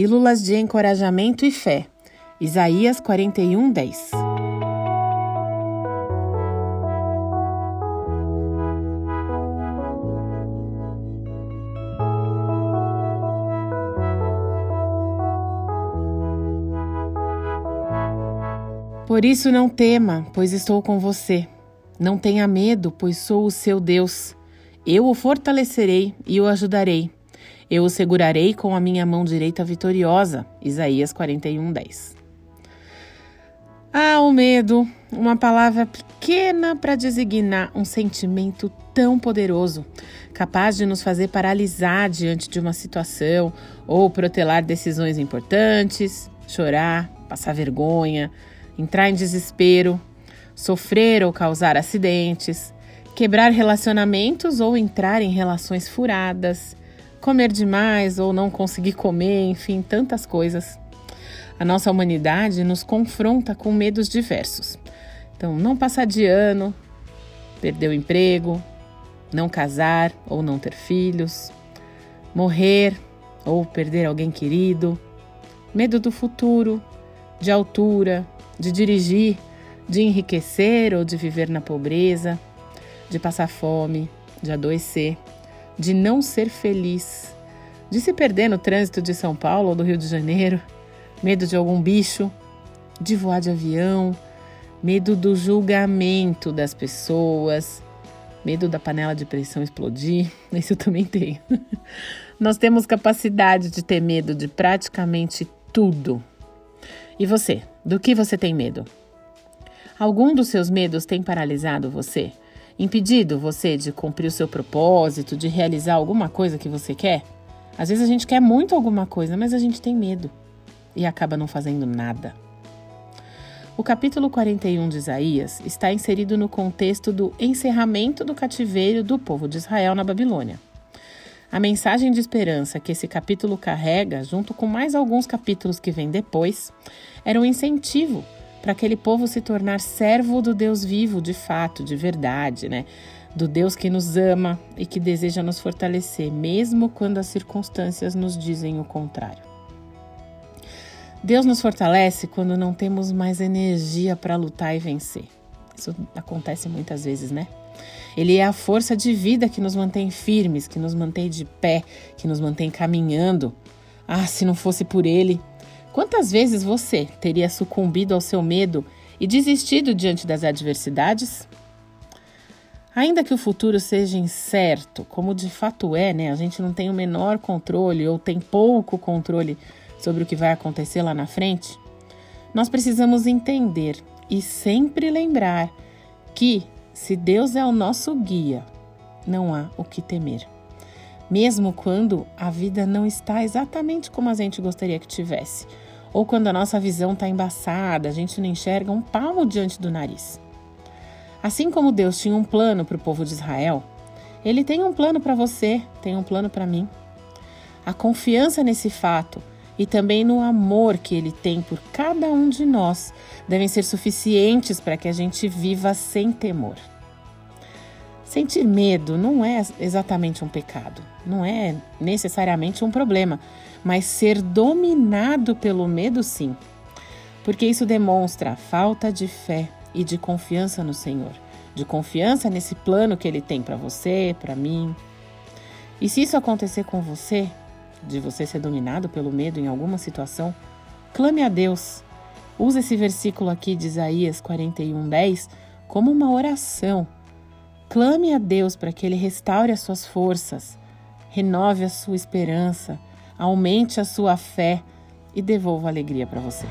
Pílulas de encorajamento e fé. Isaías 41, 10. Por isso não tema, pois estou com você. Não tenha medo, pois sou o seu Deus. Eu o fortalecerei e o ajudarei. Eu o segurarei com a minha mão direita vitoriosa. Isaías 41, 10. Ah, o medo, uma palavra pequena para designar um sentimento tão poderoso, capaz de nos fazer paralisar diante de uma situação ou protelar decisões importantes, chorar, passar vergonha, entrar em desespero, sofrer ou causar acidentes, quebrar relacionamentos ou entrar em relações furadas, comer demais ou não conseguir comer, enfim, tantas coisas. A nossa humanidade nos confronta com medos diversos. Então, não passar de ano, perder o emprego, não casar ou não ter filhos, morrer ou perder alguém querido, medo do futuro, de altura, de dirigir, de enriquecer ou de viver na pobreza, de passar fome, de adoecer, de não ser feliz, de se perder no trânsito de São Paulo ou do Rio de Janeiro, medo de algum bicho, de voar de avião, medo do julgamento das pessoas, medo da panela de pressão explodir. Isso eu também tenho. Nós temos capacidade de ter medo de praticamente tudo. E você, do que você tem medo? Algum dos seus medos tem paralisado você? Impedido você de cumprir o seu propósito, de realizar alguma coisa que você quer? Às vezes a gente quer muito alguma coisa, mas a gente tem medo e acaba não fazendo nada. O capítulo 41 de Isaías está inserido no contexto do encerramento do cativeiro do povo de Israel na Babilônia. A mensagem de esperança que esse capítulo carrega, junto com mais alguns capítulos que vêm depois, era um incentivo para aquele povo se tornar servo do Deus vivo de fato, de verdade, né? Do Deus que nos ama e que deseja nos fortalecer, mesmo quando as circunstâncias nos dizem o contrário. Deus nos fortalece quando não temos mais energia para lutar e vencer. Isso acontece muitas vezes, né? Ele é a força de vida que nos mantém firmes, que nos mantém de pé, que nos mantém caminhando. Ah, se não fosse por ele, quantas vezes você teria sucumbido ao seu medo e desistido diante das adversidades? Ainda que o futuro seja incerto, como de fato é, né? A gente não tem o menor controle ou tem pouco controle sobre o que vai acontecer lá na frente. Nós precisamos entender e sempre lembrar que se Deus é o nosso guia, não há o que temer. Mesmo quando a vida não está exatamente como a gente gostaria que tivesse, ou quando a nossa visão está embaçada, a gente não enxerga um palmo diante do nariz. Assim como Deus tinha um plano para o povo de Israel, Ele tem um plano para você, tem um plano para mim. A confiança nesse fato e também no amor que Ele tem por cada um de nós devem ser suficientes para que a gente viva sem temor. Sentir medo não é exatamente um pecado, não é necessariamente um problema, mas ser dominado pelo medo, sim. Porque isso demonstra falta de fé e de confiança no Senhor, de confiança nesse plano que Ele tem para você, para mim. E se isso acontecer com você, de você ser dominado pelo medo em alguma situação, clame a Deus. Use esse versículo aqui de Isaías 41:10 como uma oração. Clame a Deus para que ele restaure as suas forças, renove a sua esperança, aumente a sua fé e devolva alegria para você.